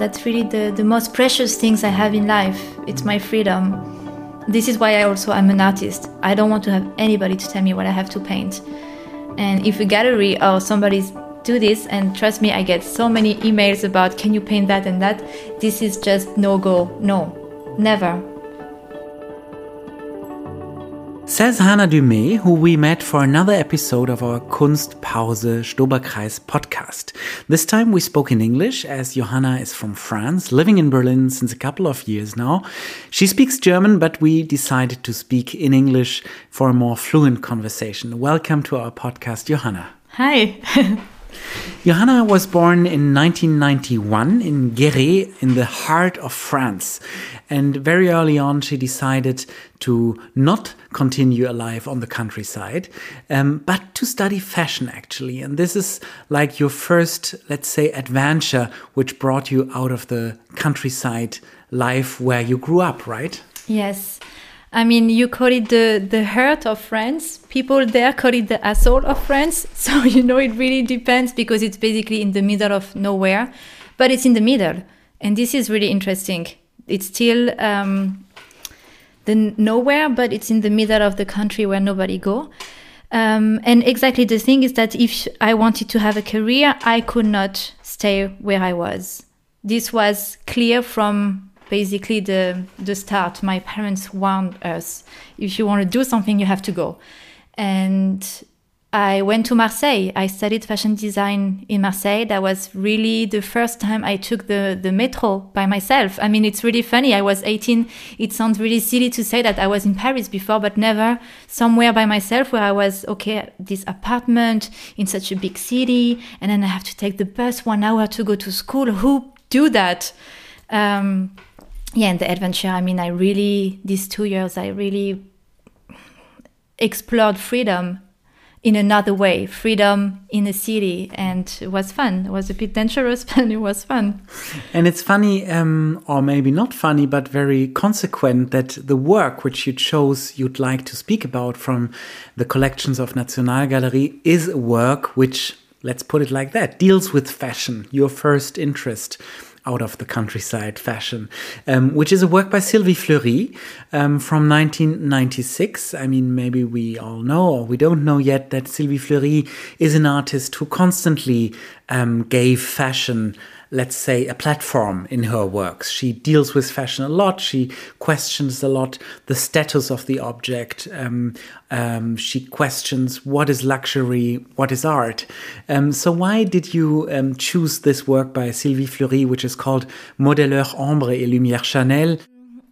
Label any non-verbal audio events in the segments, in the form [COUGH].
That's really the, the most precious things I have in life. It's my freedom. This is why I also am an artist. I don't want to have anybody to tell me what I have to paint. And if a gallery or somebody's do this and trust me i get so many emails about can you paint that and that this is just no go no never Says Hannah Dumet, who we met for another episode of our Kunstpause Stoberkreis podcast. This time we spoke in English as Johanna is from France, living in Berlin since a couple of years now. She speaks German, but we decided to speak in English for a more fluent conversation. Welcome to our podcast, Johanna. Hi. [LAUGHS] Johanna was born in 1991 in Guéret in the heart of France. And very early on, she decided to not continue a life on the countryside, um, but to study fashion actually. And this is like your first, let's say, adventure which brought you out of the countryside life where you grew up, right? Yes. I mean, you call it the the heart of France. People there call it the asshole of France. [LAUGHS] So you know, it really depends because it's basically in the middle of nowhere, but it's in the middle, and this is really interesting. It's still um, the nowhere, but it's in the middle of the country where nobody go. Um, and exactly the thing is that if I wanted to have a career, I could not stay where I was. This was clear from basically the the start. My parents warned us: if you want to do something, you have to go. And I went to Marseille. I studied fashion design in Marseille. That was really the first time I took the, the metro by myself. I mean, it's really funny. I was 18. It sounds really silly to say that I was in Paris before, but never somewhere by myself where I was, okay, this apartment in such a big city. And then I have to take the bus one hour to go to school. Who do that? Um, yeah, and the adventure, I mean, I really, these two years, I really explored freedom in another way, freedom in a city, and it was fun. It was a bit dangerous, [LAUGHS] but it was fun. And it's funny, um, or maybe not funny, but very consequent that the work which you chose you'd like to speak about from the collections of Nationalgalerie is a work which, let's put it like that, deals with fashion, your first interest out of the countryside fashion, um, which is a work by Sylvie Fleury um, from 1996. I mean, maybe we all know or we don't know yet that Sylvie Fleury is an artist who constantly um, gave fashion let's say, a platform in her works. She deals with fashion a lot. She questions a lot the status of the object. Um, um, she questions what is luxury, what is art. Um, so, why did you um, choose this work by Sylvie Fleury, which is called Modeleur Ombre et Lumière Chanel?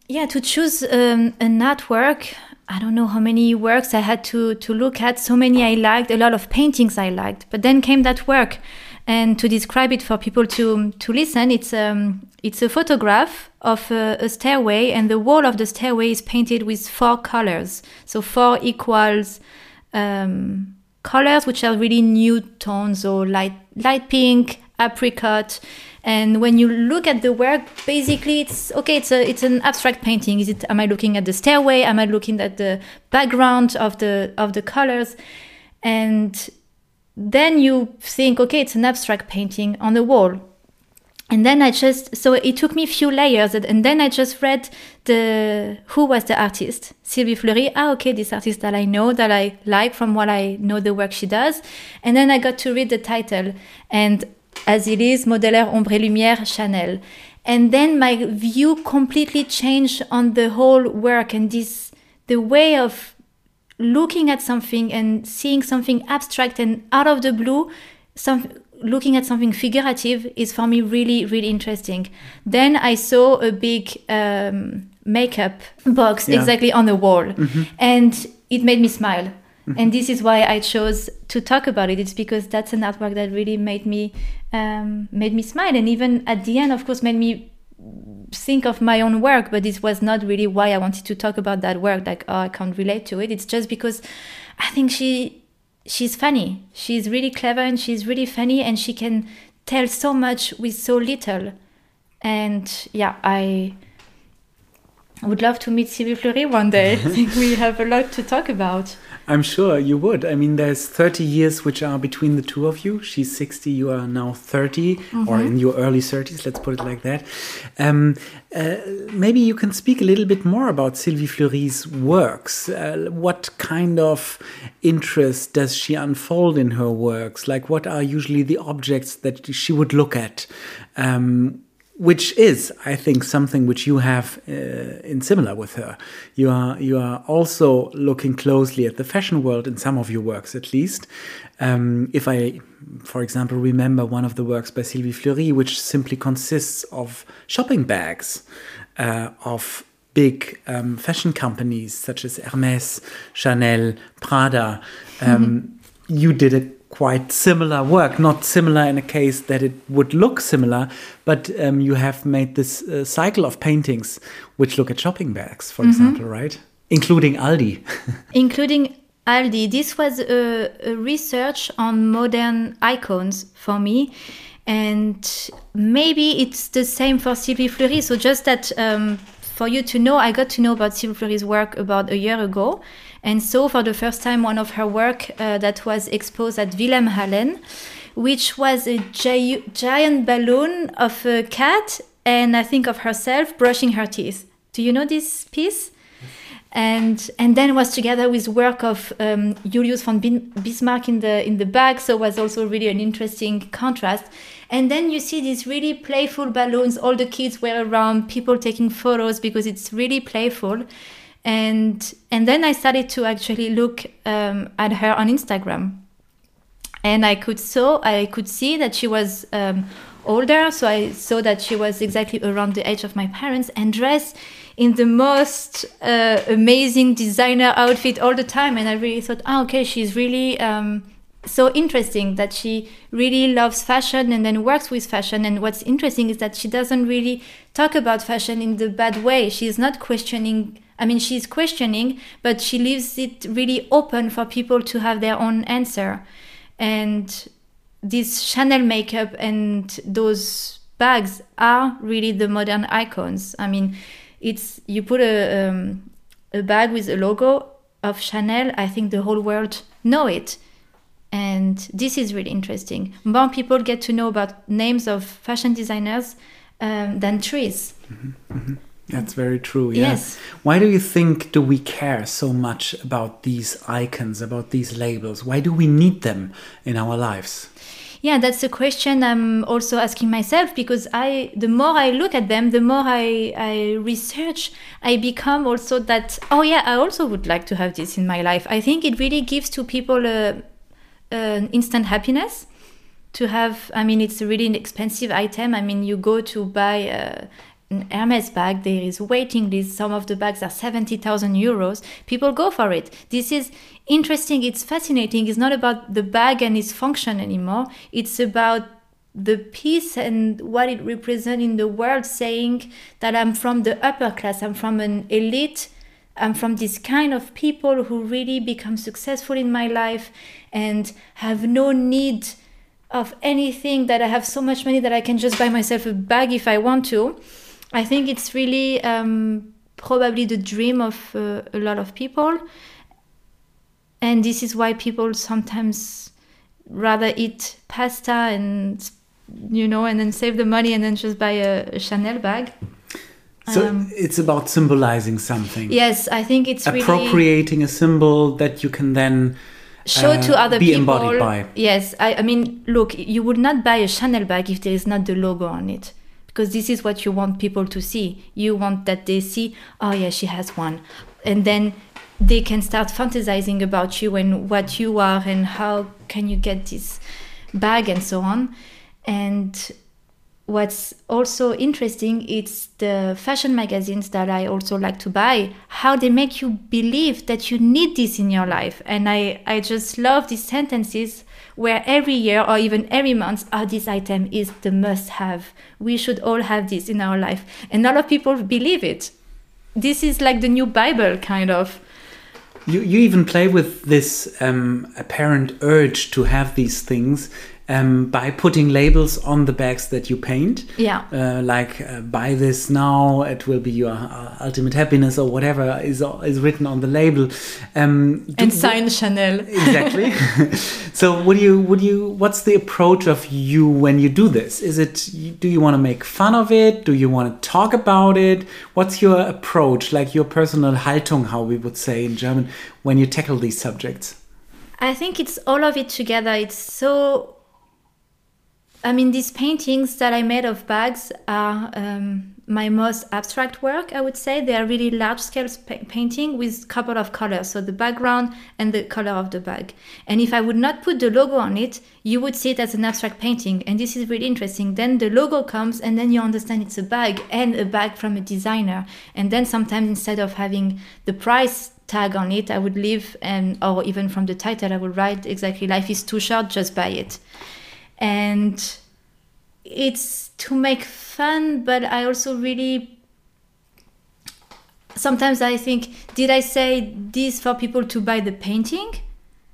Yeah, to choose um, an artwork. I don't know how many works I had to to look at. So many I liked, a lot of paintings I liked. But then came that work and to describe it for people to to listen, it's um it's a photograph of a, a, stairway, and the wall of the stairway is painted with four colors. So four equals um, colors, which are really new tones, or light light pink, apricot. And when you look at the work, basically it's okay. It's a it's an abstract painting. Is it? Am I looking at the stairway? Am I looking at the background of the of the colors? And then you think, okay, it's an abstract painting on the wall. And then I just, so it took me a few layers, and then I just read the who was the artist, Sylvie Fleury. Ah, okay, this artist that I know, that I like from what I know the work she does. And then I got to read the title, and as it is, Modeleur Ombre Lumière Chanel. And then my view completely changed on the whole work and this, the way of looking at something and seeing something abstract and out of the blue, some looking at something figurative is for me really really interesting. Then I saw a big um, makeup box yeah. exactly on the wall, mm-hmm. and it made me smile. Mm-hmm. And this is why I chose to talk about it. It's because that's an artwork that really made me um, made me smile, and even at the end, of course, made me think of my own work, but this was not really why I wanted to talk about that work. Like, oh, I can't relate to it. It's just because I think she she's funny. She's really clever and she's really funny, and she can tell so much with so little. And yeah, I would love to meet Sylvie Fleury one day. [LAUGHS] I think we have a lot to talk about. I'm sure you would. I mean, there's 30 years which are between the two of you. She's 60, you are now 30, mm-hmm. or in your early 30s, let's put it like that. Um, uh, maybe you can speak a little bit more about Sylvie Fleury's works. Uh, what kind of interest does she unfold in her works? Like, what are usually the objects that she would look at? Um, which is, I think, something which you have uh, in similar with her. You are you are also looking closely at the fashion world in some of your works, at least. Um, if I, for example, remember one of the works by Sylvie Fleury, which simply consists of shopping bags uh, of big um, fashion companies such as Hermes, Chanel, Prada. Um, mm -hmm. You did it quite similar work, not similar in a case that it would look similar, but um, you have made this uh, cycle of paintings which look at shopping bags, for mm -hmm. example, right? Including Aldi. [LAUGHS] Including Aldi. This was a, a, research on modern icons for me. And maybe it's the same for Sylvie Fleury. So just that um, for you to know, I got to know about Sylvie Fleury's work about a year ago. And so, for the first time, one of her work uh, that was exposed at Wilhelmshaven, which was a gi giant balloon of a cat and I think of herself brushing her teeth. Do you know this piece? and and then was together with work of um, Julius von Bismarck in the in the back, so it was also really an interesting contrast. And then you see these really playful balloons. All the kids were around, people taking photos because it's really playful and and then I started to actually look um, at her on Instagram, and I could saw I could see that she was um, older, so I saw that she was exactly around the age of my parents and dressed in the most uh, amazing designer outfit all the time, and I really thought, oh, okay, she's really. Um, so interesting that she really loves fashion and then works with fashion. And what's interesting is that she doesn't really talk about fashion in the bad way. She's not questioning I mean, she's questioning, but she leaves it really open for people to have their own answer. And this Chanel makeup and those bags are really the modern icons. I mean, it's you put a um, a bag with a logo of Chanel. I think the whole world know it, and this is really interesting. More people get to know about names of fashion designers um, than trees. Mm-hmm, mm-hmm. That's very true. Yeah. Yes. Why do you think do we care so much about these icons, about these labels? Why do we need them in our lives? Yeah, that's a question I'm also asking myself because I the more I look at them, the more I, I research, I become also that oh yeah, I also would like to have this in my life. I think it really gives to people a, an instant happiness to have i mean it's a really expensive item i mean you go to buy a, an Hermes bag, there is waiting list. Some of the bags are 70,000 euros. People go for it. This is interesting. It's fascinating. It's not about the bag and its function anymore. It's about the piece and what it represents in the world, saying that I'm from the upper class, I'm from an elite, I'm from this kind of people who really become successful in my life and have no need of anything, that I have so much money that I can just buy myself a bag if I want to I think it's really um, probably the dream of uh, a lot of people. And this is why people sometimes rather eat pasta and, you know, and then save the money and then just buy a, a Chanel bag. So um, it's about symbolizing something. Yes, I think it's appropriating really a symbol that you can then show uh, to other be people. embodied by. Yes, I, I mean, look, you would not buy a Chanel bag if there is not the logo on it because this is what you want people to see. You want that they see, oh yeah, she has one. And then they can start fantasizing about you and what you are and how can you get this bag and so on. And what's also interesting it's the fashion magazines that i also like to buy how they make you believe that you need this in your life and i i just love these sentences where every year or even every month oh this item is the must have. We should all have this in our life. And a lot of people believe it. This is like the new bible kind of. You, you even play with this um, apparent urge to have these things um, by putting labels on the bags that you paint. Yeah. Uh, like uh, buy this now, it will be your uh, ultimate happiness or whatever is is written on the label. Um, and sign Chanel. [LAUGHS] exactly. [LAUGHS] so would you would you what's the approach of you when you do this? Is it do you want to make fun of it? Do you want to talk about it? What's your approach, like your personal Haltung, how we would say in German, when you tackle these subjects? I think it's all of it together. It's so. I mean, these paintings that I made of bags are um, my most abstract work. I would say they are really large scale pa- painting with couple of colors, so the background and the color of the bag. And if I would not put the logo on it, you would see it as an abstract painting, and this is really interesting. Then the logo comes, and then you understand it's a bag and a bag from a designer. And then sometimes instead of having the price tag on it, I would leave, and or even from the title, I would write exactly "Life is too short, just buy it," and it's to make fun, but I also really sometimes I think, did I say this for people to buy the painting?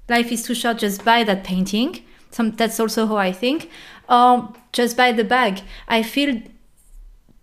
Life is too short, just buy that painting. Some, that's also how I think. Or just buy the bag. I feel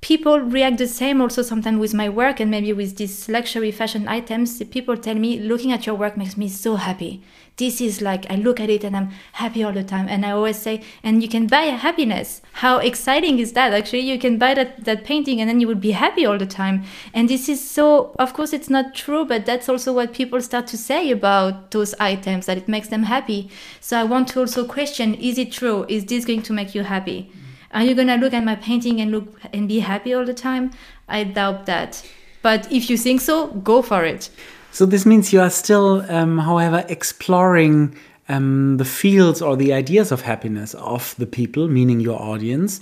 people react the same also sometimes with my work and maybe with these luxury fashion items people tell me looking at your work makes me so happy this is like i look at it and i'm happy all the time. And i always say and you can buy a happiness. How exciting is that? Actually you can buy that, that painting and then you will be happy all the time. And this is so of course it's not true but that's also what people start to say about those items that it makes them happy. So i want to also question is it true? Is this going to make you happy? Are you gonna look at my painting and look and be happy all the time? I doubt that. But if you think so, go for it. So this means you are still, um, however, exploring um, the fields or the ideas of happiness of the people, meaning your audience.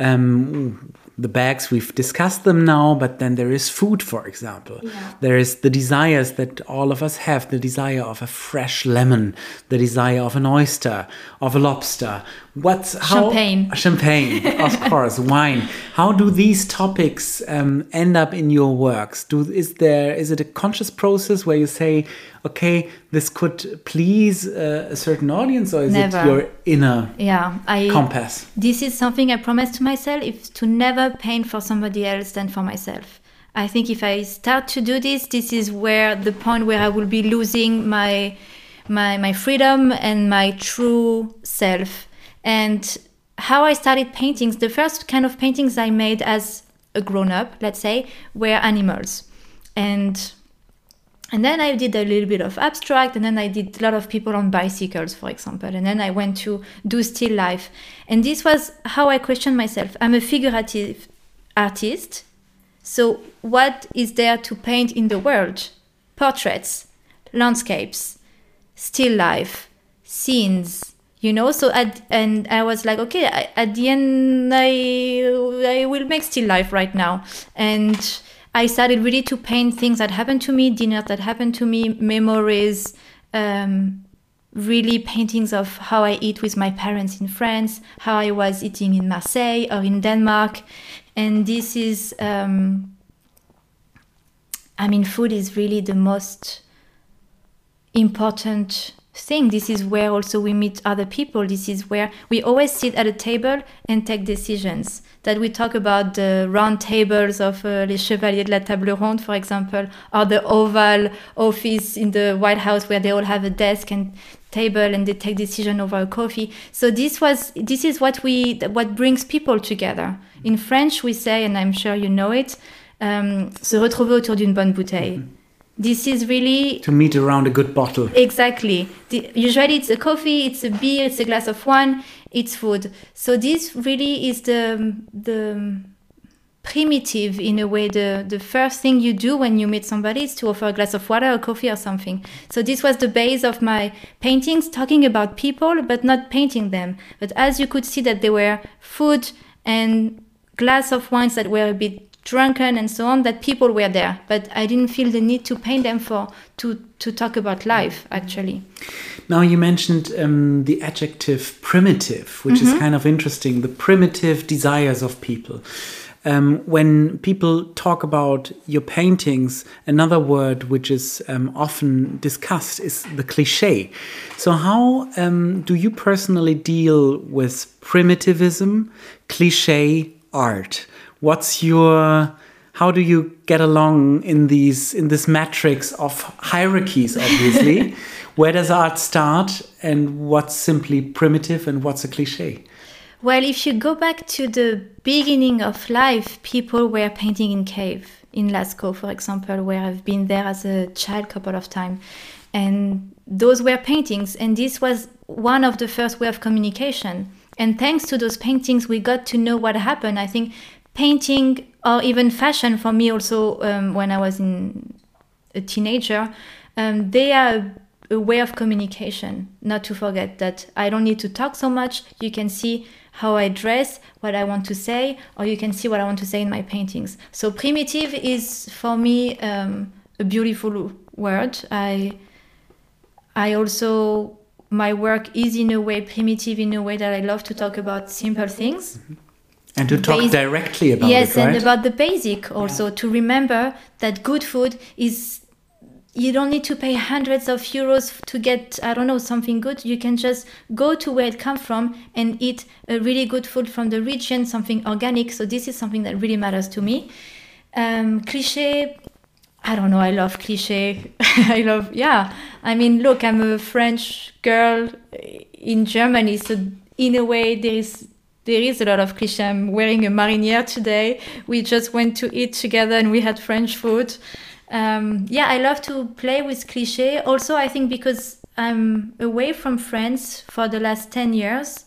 Um, the bags we've discussed them now but then there is food for example. Yeah. there is the desires that all of us have the desire of a fresh lemon the desire of an oyster of a lobster. What's how champagne. Champagne of [LAUGHS] course wine. How do these topics um, end up in your works? Do is there is it a conscious process where you say okay this could please uh, a certain audience or is never. it your inner yeah I, compass this is something i promised to myself is to never paint for somebody else than for myself i think if i start to do this this is where the point where i will be losing my my my freedom and my true self and how I started paintings, the first kind of paintings I made as a grown up, let's say, were animals. And and then I did a little bit of abstract, and then I did a lot of people on bicycles, for example. And then I went to do still life. And this was how I questioned myself. I'm a figurative artist. So, what is there to paint in the world? Portraits, landscapes, still life, scenes, you know so at and i was like okay at the end i i will make still life right now and i started really to paint things that happened to me dinners that happened to me memories um, really paintings of how i eat with my parents in france how i was eating in marseille or in denmark. And this is um, i mean food is really the most important thing. This is where also we meet other people. This is where we always sit at a table and take decisions. That we talk about the round tables of uh, Les Chevaliers de la Table Ronde, for example, or the Oval Office in the White House where they all have a desk and table and they take decision over a coffee. So this was this is what we what brings people together. In French, we say, and I'm sure you know it, um, se retrouver autour d'une bonne bouteille. Mm -hmm this is really to meet around a good bottle. Exactly. The, usually it's a coffee it's a beer it's a glass of wine it's food. So this really is the the primitive in a way. The the first thing you do when you meet somebody is to offer a glass of water or coffee or something. So this was the base of my paintings talking about people but not painting them. But as you could see that there were food and glass of wines that were a bit drunken and so on that people were there but i didn't feel the need to paint them for to to talk about life actually now you mentioned um, the adjective primitive which mm -hmm. is mm-hmm. kind of interesting the primitive desires of people Um, when people talk about your paintings, another word which is um, often discussed is the cliche. So, how um, do you personally deal with primitivism, cliche art? What's your how do you get along in these in this matrix of hierarchies obviously? [LAUGHS] Where does art start and what's simply primitive and what's a cliche well if you go back to the beginning of life people were painting in cave in lascaux for example where i've been there as a child a couple of times and those were paintings and this was one of the first way of communication. And thanks to those paintings we got to know what happened. I think painting or even fashion for me also um, when I was in a teenager, um, they are a way of communication. Not to forget that I don't need to talk so much. You can see how I dress, what I want to say, or you can see what I want to say in my paintings. So primitive is for me um, a beautiful word. I I also my work is in a way primitive in a way that I love to talk about simple things. Mm-hmm and to talk directly about yes, it, right? and about the basic also yeah. to remember that good food is you don't need to pay hundreds of euros to get i don't know something good. You can just go to where it comes from and eat a really good food from the region something organic. So this is something that really matters to me. Um, cliche i don't know i love cliche [LAUGHS] i love yeah. I mean look i'm a french girl in germany so in a way there is there is a lot of cliche. I'm wearing a marinière today. We just went to eat together and we had French food. Um, yeah, I love to play with cliche. Also, I think because I'm away from France for the last 10 years,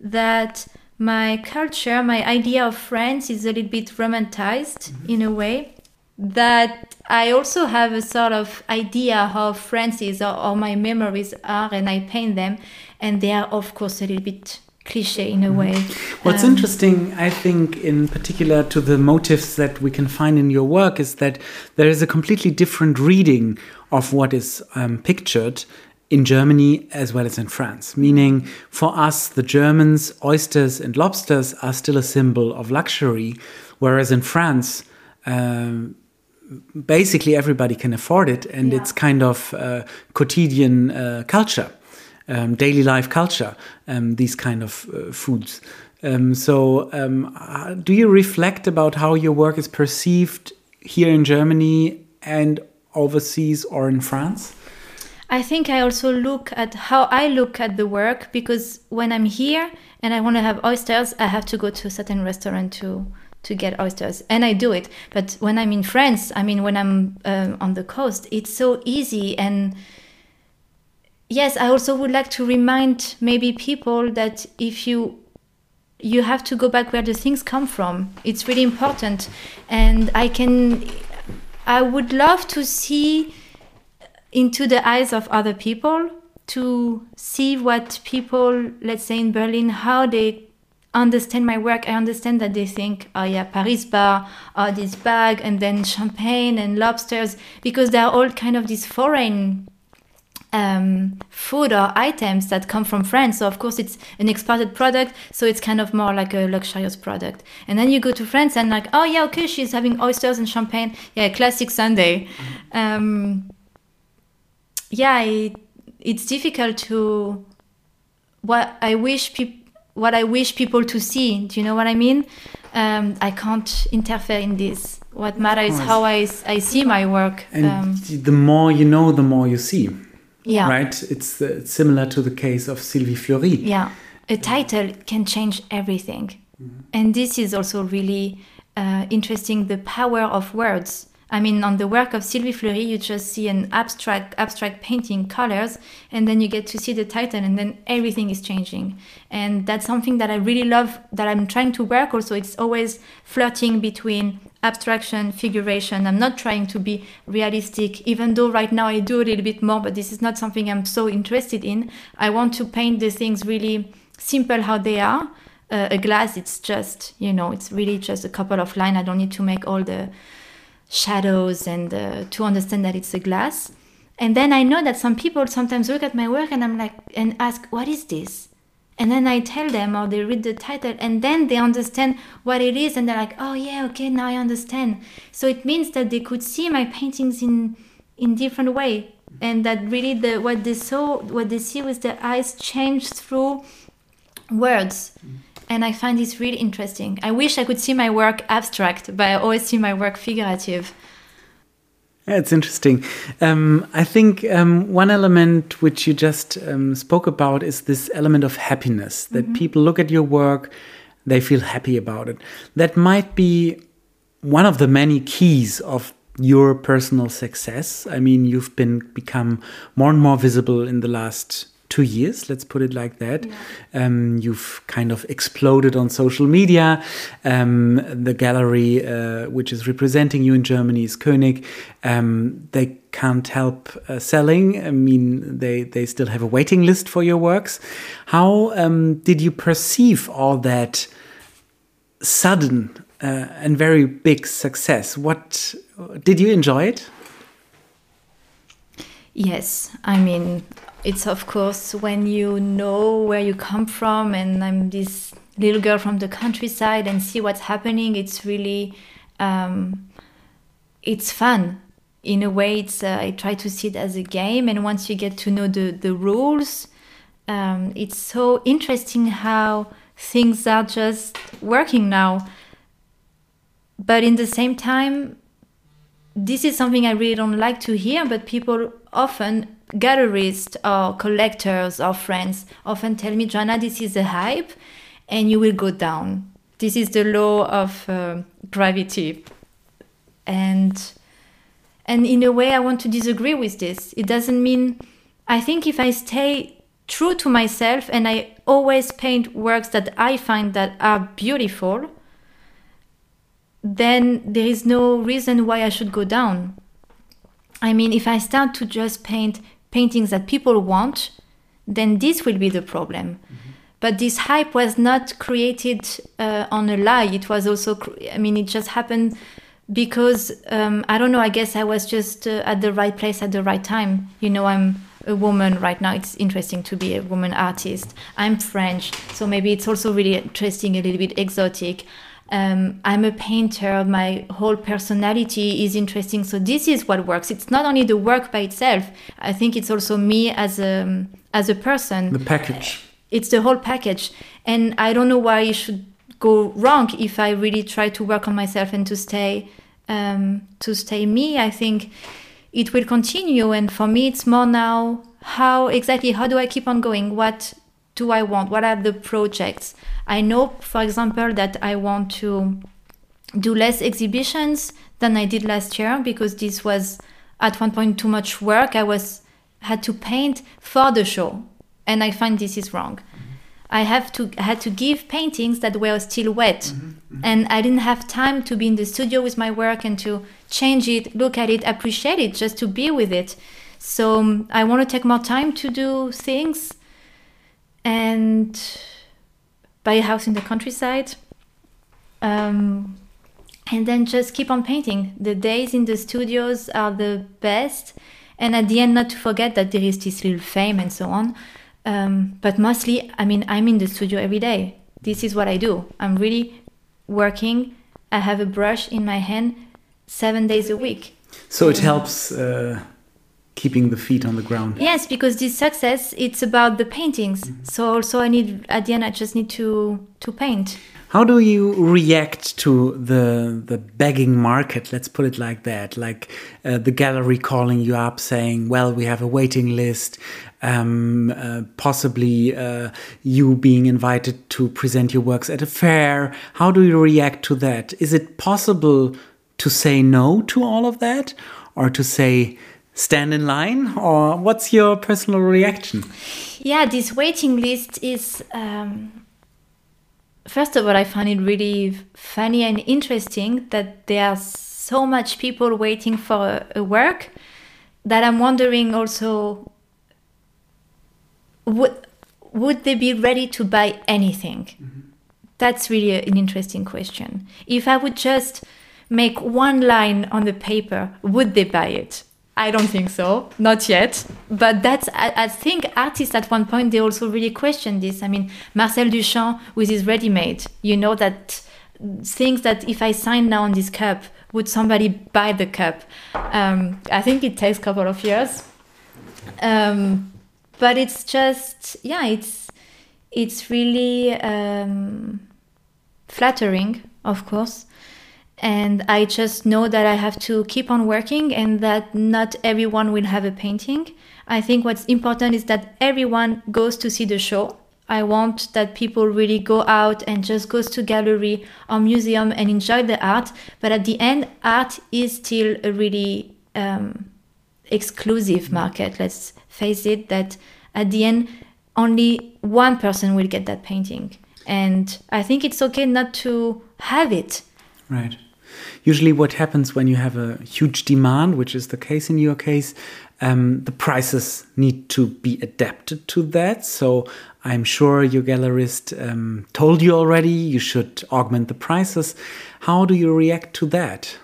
that my culture, my idea of France is a little bit romanticized mm-hmm. in a way. That I also have a sort of idea how France is or, or my memories are, and I paint them, and they are, of course, a little bit cliche in a way. What's um, interesting, I think, in particular to the motives that we can find in your work, is that there is a completely different reading of what is um, pictured in Germany as well as in France. Meaning, for us, the Germans, oysters and lobsters are still a symbol of luxury, whereas in France, um, basically everybody can afford it, and yeah. it's kind of uh, quotidian uh, culture um, daily life culture, um, these kind of uh, foods. Um, so, um, uh, do you reflect about how your work is perceived here in Germany and overseas or in France? I think I also look at how I look at the work because when I'm here and I want to have oysters, I have to go to a certain restaurant to to get oysters, and I do it. But when I'm in France, I mean, when I'm uh, on the coast, it's so easy and yes, I also would like to remind maybe people that if you you have to go back where the things come from. It's really important, and I can. I would love to see into the eyes of other people to see what people, let's say in Berlin, how they understand my work. I understand that they think, oh yeah, Paris bar, oh this bag, and then champagne and lobsters, because they're all kind of these foreign um, food or items that come from France. So of course it's an exported product, so it's kind of more like a luxurious product. And then you go to France and like, oh yeah, okay, she's having oysters and champagne. Yeah, classic Sunday. Um, yeah, it, it's difficult to what I wish people what I wish people to see. Do you know what I mean? Um, I can't interfere in this. What matters is how I, I see my work. And um, the more you know, the more you see. Yeah. Right? It's, uh, similar to the case of Sylvie Fleury. Yeah. A title can change everything. Mm-hmm. And this is also really uh, interesting the power of words. I mean, on the work of Sylvie Fleury, you just see an abstract abstract painting, colors, and then you get to see the title, and then everything is changing. And that's something that I really love. That I'm trying to work. Also, it's always flirting between abstraction, figuration. I'm not trying to be realistic, even though right now I do a little bit more, but this is not something I'm so interested in. I want to paint the things really simple how they are. Uh, a glass, it's just, you know, it's really just a couple of lines. I don't need to make all the shadows and uh, to understand that it's a glass. And then I know that some people sometimes look at my work and I'm like, and ask, what is this? And then I tell them or they read the title and then they understand what it is and they're like, oh yeah, okay, now I understand. So it means that they could see my paintings in in different way and that really the what they saw what they see with their eyes changed through words. Mm-hmm. And I find this really interesting. I wish I could see my work abstract, but I always see my work figurative. It's interesting. Um, I think um, one element which you just um, spoke about is this element of happiness that mm -hmm. people look at your work, they feel happy about it. That might be one of the many keys of your personal success. I mean, you've been become more and more visible in the last two years, let's put it like that. Yeah. Um, you've kind of exploded on social media. Um, the gallery, uh, which is representing you in Germany, is König. Um, they can't help uh, selling. I mean, they, they still have a waiting list for your works. How um, did you perceive all that sudden uh, and very big success? What did you enjoy it? Yes, I mean, it's of course when you know where you come from and i'm this little girl from the countryside and see what's happening it's really um, it's fun. In a way it's uh, i try to see it as a game and once you get to know the the rules um, it's so interesting how things are just working now. But in the same time this is something i really don't like to hear but people often gallerists or collectors or friends often tell me, Johanna, this is a hype and you will go down. This is the law of uh, gravity. And and in a way I want to disagree with this. It doesn't mean I think if I stay true to myself and I always paint works that I find that are beautiful, then there is no reason why I should go down. I mean, if I start to just paint paintings that people want, then this will be the problem. Mm-hmm. But this hype was not created uh, on a lie. It was also, I mean, it just happened because um, I don't know. I guess I was just uh, at the right place at the right time. You know, I'm a woman right now. It's interesting to be a woman artist. I'm French, so maybe it's also really interesting, a little bit exotic um, I'm a painter, my whole personality is interesting. So this is what works. It's not only the work by itself. I think it's also me as a as a person. The package. It's the whole package, and I don't know why it should go wrong if I really try to work on myself and to stay um, to stay me. I think it will continue, and for me, it's more now how exactly how do I keep on going? What do I want? What are the projects? I know, for example, that I want to do less exhibitions than I did last year because this was at one point too much work. I was had to paint for the show, and I find this is wrong. Mm-hmm. I have to had to give paintings that were still wet, mm-hmm. Mm-hmm. and I didn't have time to be in the studio with my work and to change it, look at it, appreciate it, just to be with it. So um, I want to take more time to do things, and buy a house in the countryside, um, and then just keep on painting. The days in the studios are the best, and at the end, not to forget that there is this little fame and so on. Um, but mostly, I mean, I'm in the studio every day. This is what I do. I'm really working. I have a brush in my hand seven days a week. So it helps. Uh keeping the feet on the ground. Yes, because this success it's about the paintings. Mm -hmm. So also I need at the end I just need to to paint. How do you react to the the begging market? Let's put it like that. Like uh, the gallery calling you up saying, "Well, we have a waiting list." Um, uh, possibly uh, you being invited to present your works at a fair. How do you react to that? Is it possible to say no to all of that, or to say, stand in line or what's your personal reaction? Yeah this waiting list is um, first of all i find it really funny and interesting that there are so much people waiting for a, work that i'm wondering also would would they be ready to buy anything? Mm-hmm. that's really an interesting question. If i would just make one line on the paper would they buy it I don't think so, not yet. But that's, I, I, think artists at one point, they also really question this. I mean, Marcel Duchamp with his ready made, you know, that things that if I sign now on this cup, would somebody buy the cup? Um, I think it takes a couple of years. Um, but it's just, yeah, it's, it's really um, flattering, of course and I just know that I have to keep on working and that not everyone will have a painting. I think what's important is that everyone goes to see the show. I want that people really go out and just goes to gallery or museum and enjoy the art. But at the end, art is still a really um, exclusive market. Let's face it. That at the end, only one person will get that painting, and I think it's okay not to have it. Right. Usually, what happens when you have a huge demand, which is the case in your case, um, the prices need to be adapted to that. So I'm sure your gallerist um, told you already you should augment the prices. How do you react to that?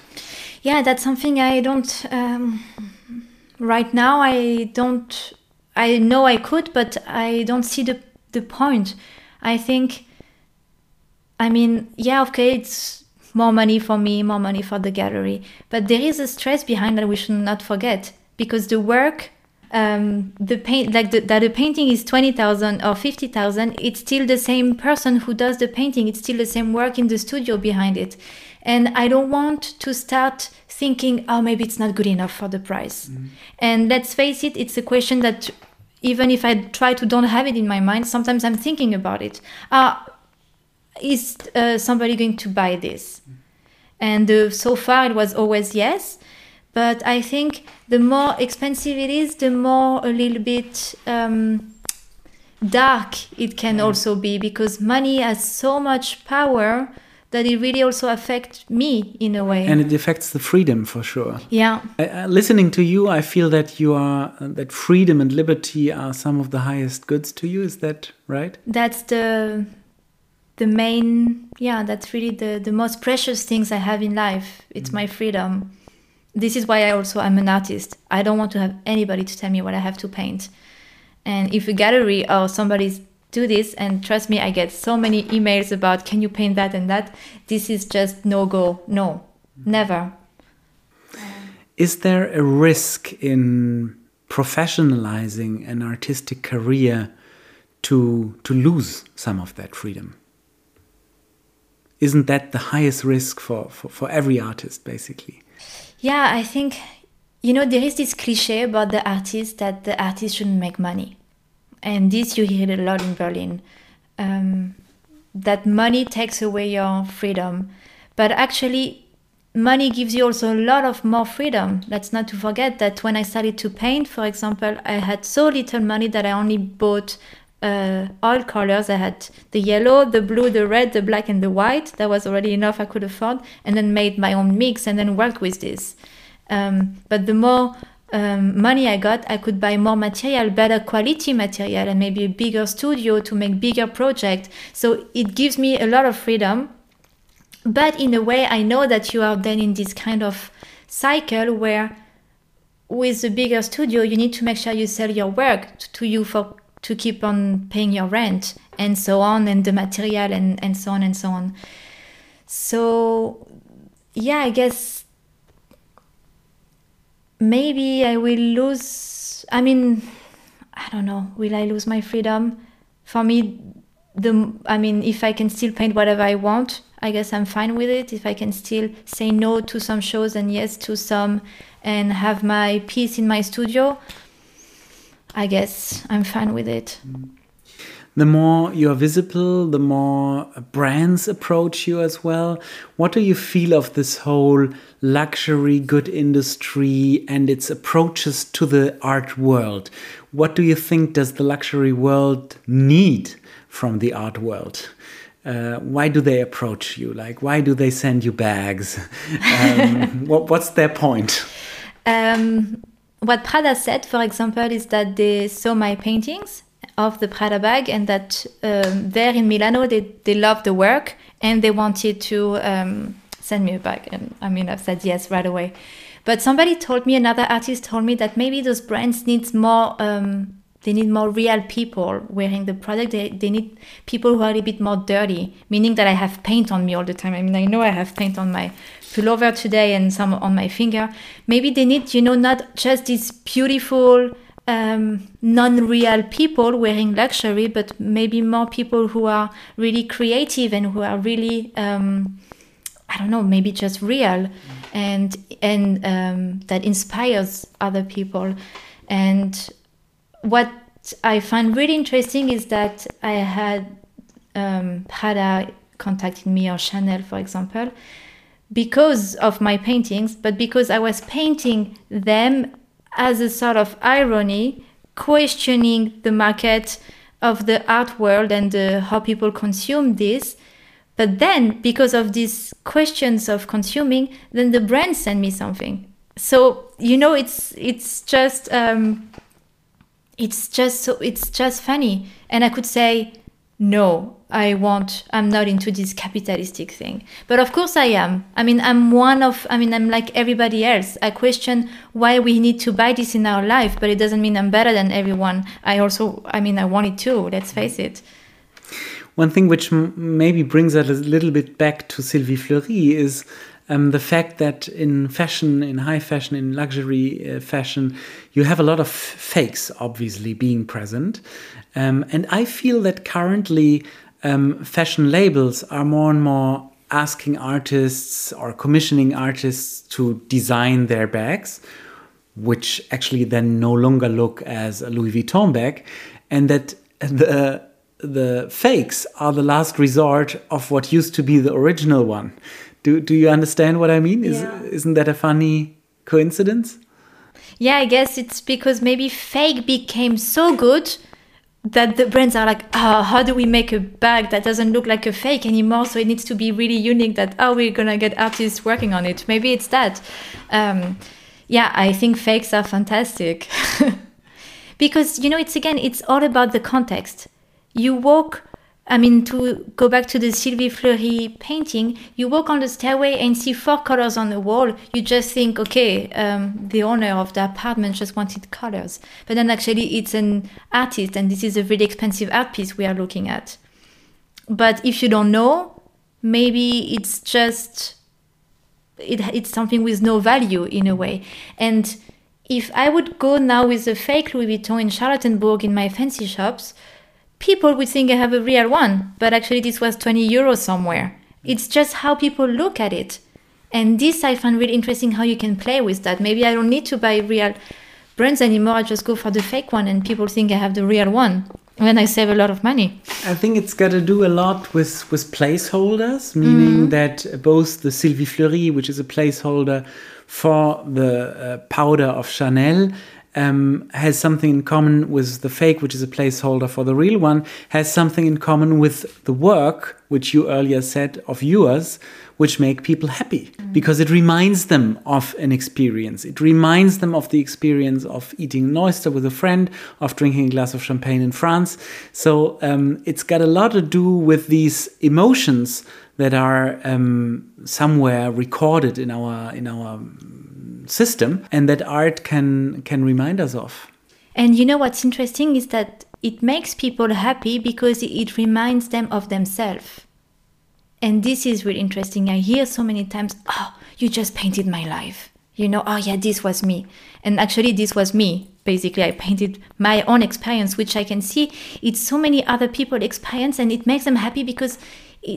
Yeah, that's something I don't. Um, right now, I don't. I know I could, but I don't see the the point. I think. I mean, yeah, okay, it's more money for me, more money for the gallery. But there is a stress behind that we should not forget because the work, um, the paint, like the, that the painting is 20,000 or 50,000, it's still the same person who does the painting. It's still the same work in the studio behind it. And I don't want to start thinking, oh, maybe it's not good enough for the price. Mm. And let's face it, it's a question that even if I try to don't have it in my mind, sometimes I'm thinking about it. Uh, is uh, somebody going to buy this? And uh, so far it was always yes. But I think the more expensive it is, the more a little bit um, dark it can mm. also be because money has so much power that it really also affects me in a way and it affects the freedom for sure yeah uh, listening to you i feel that you are uh, that freedom and liberty are some of the highest goods to you is that right that's the the main yeah that's really the the most precious things i have in life. It's mm. my freedom. This is why i also am an artist. I don't want to have anybody to tell me what i have to paint. And if a gallery or somebody's do this and trust me i get so many emails about can you paint that and that? This is just no go. No. Mm. Never. Is there a risk in professionalizing an artistic career to to lose some of that freedom isn't that the highest risk for, for, for every artist basically? Yeah i think you know there is this cliche about the artist that the artist shouldn't make money. And this you hear a lot in berlin. Um, that money takes away your freedom. But actually money gives you also a lot of more freedom. Let's not to forget that when i started to paint for example i had so little money that i only bought uh, all colors. I had the yellow, the blue, the red, the black, and the white. That was already enough I could afford, and then made my own mix and then worked with this. Um, but the more um, money I got, I could buy more material, better quality material, and maybe a bigger studio to make bigger project. So it gives me a lot of freedom. But in a way, I know that you are then in this kind of cycle where with a bigger studio, you need to make sure you sell your work to you for to keep on paying your rent and so on and the material and, and so on and so on. So yeah i guess maybe i will lose i mean i don't know will i lose my freedom? For me the i mean if i can still paint whatever i want i guess i'm fine with it. If i can still say no to some shows and yes to some and have my peace in my studio I guess I'm fine with it. The more you're visible, the more brands approach you as well. What do you feel of this whole luxury good industry and its approaches to the art world? What do you think does the luxury world need from the art world? Uh, why do they approach you? Like, why do they send you bags? [LAUGHS] Um, what, what's their point? Um, what Prada said, for example, is that they saw my paintings of the Prada bag and that um, there in Milano they, they loved the work and they wanted to um, send me a bag. And I mean, I've said yes right away. But somebody told me, another artist told me that maybe those brands needs more. Um, they need more real people wearing the product. They, they need people who are a bit more dirty, meaning that I have paint on me all the time. I mean, I know I have paint on my pullover today and some on my finger. Maybe they need, you know, not just these beautiful, um, non-real people wearing luxury, but maybe more people who are really creative and who are really, um, I don't know, maybe just real, and and um, that inspires other people. And what I find really interesting is that I had um, Prada contacting me or Chanel, for example, because of my paintings, but because I was painting them as a sort of irony, questioning the market of the art world and uh, how people consume this. But then, because of these questions of consuming, then the brand send me something. So you know, it's it's just um, it's just so it's just funny, and I could say no i want i'm not into this capitalistic thing. But of course i am. I mean i'm one of i mean i'm like everybody else. I question why we need to buy this in our life but it doesn't mean i'm better than everyone. I also i mean i want it too let's face it. One thing which maybe brings us a little bit back to sylvie fleury is um, the fact that in fashion, in high fashion, in luxury uh, fashion, you have a lot of fakes obviously being present. Um, and I feel that currently um, fashion labels are more and more asking artists or commissioning artists to design their bags, which actually then no longer look as a Louis Vuitton bag, and that the the fakes are the last resort of what used to be the original one. Do do you understand what I mean? Is yeah. isn't that a funny coincidence? Yeah, I guess it's because maybe fake became so good that the brands are like, oh, how do we make a bag that doesn't look like a fake anymore? So it needs to be really unique. That oh, we're gonna get artists working on it. Maybe it's that. Um, yeah, I think fakes are fantastic [LAUGHS] because you know it's again it's all about the context. You walk I mean, to go back to the Sylvie Fleury painting, you walk on the stairway and see four colors on the wall. You just think, okay, um, the owner of the apartment just wanted colors. But then actually, it's an artist, and this is a really expensive art piece we are looking at. But if you don't know, maybe it's just it, it's something with no value in a way. And if I would go now with a fake Louis Vuitton in Charlottenburg in my fancy shops, people would think I have a real one, but actually this was 20 euros somewhere. It's just how people look at it. And this I find really interesting how you can play with that. Maybe I don't need to buy real brands anymore. I just go for the fake one and people think I have the real one. And I save a lot of money. I think it's got to do a lot with, with placeholders, meaning mm that both the Sylvie Fleury, which is a placeholder for the uh, powder of Chanel, um, has something in common with the fake, which is a placeholder for the real one, has something in common with the work, which you earlier said of yours, which make people happy mm. because it reminds them of an experience. It reminds them of the experience of eating an oyster with a friend, of drinking a glass of champagne in France. So um, it's got a lot to do with these emotions that are um, somewhere recorded in our in our system and that art can can remind us of. And you know what's interesting is that it makes people happy because it reminds them of themselves. And this is really interesting. I hear so many times, "Oh, you just painted my life." You know, "Oh yeah, this was me." And actually this was me. Basically, I painted my own experience which I can see it's so many other people experience and it makes them happy because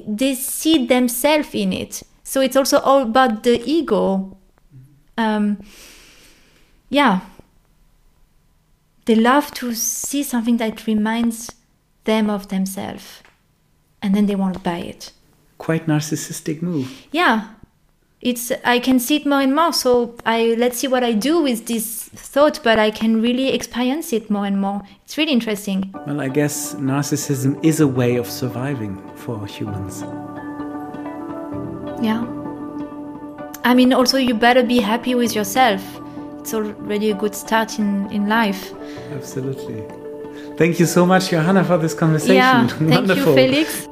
they see themselves in it. So it's also all about the ego um, yeah, they love to see something that reminds them of themselves, and then they want to buy it. Quite narcissistic move. Yeah, it's I can see it more and more. So I let's see what I do with this thought, but I can really experience it more and more. It's really interesting. Well, I guess narcissism is a way of surviving for humans. Yeah. I mean, also, you better be happy with yourself. It's already a good start in, in life. Absolutely. Thank you so much, Johanna, for this conversation. Yeah, thank you, Felix.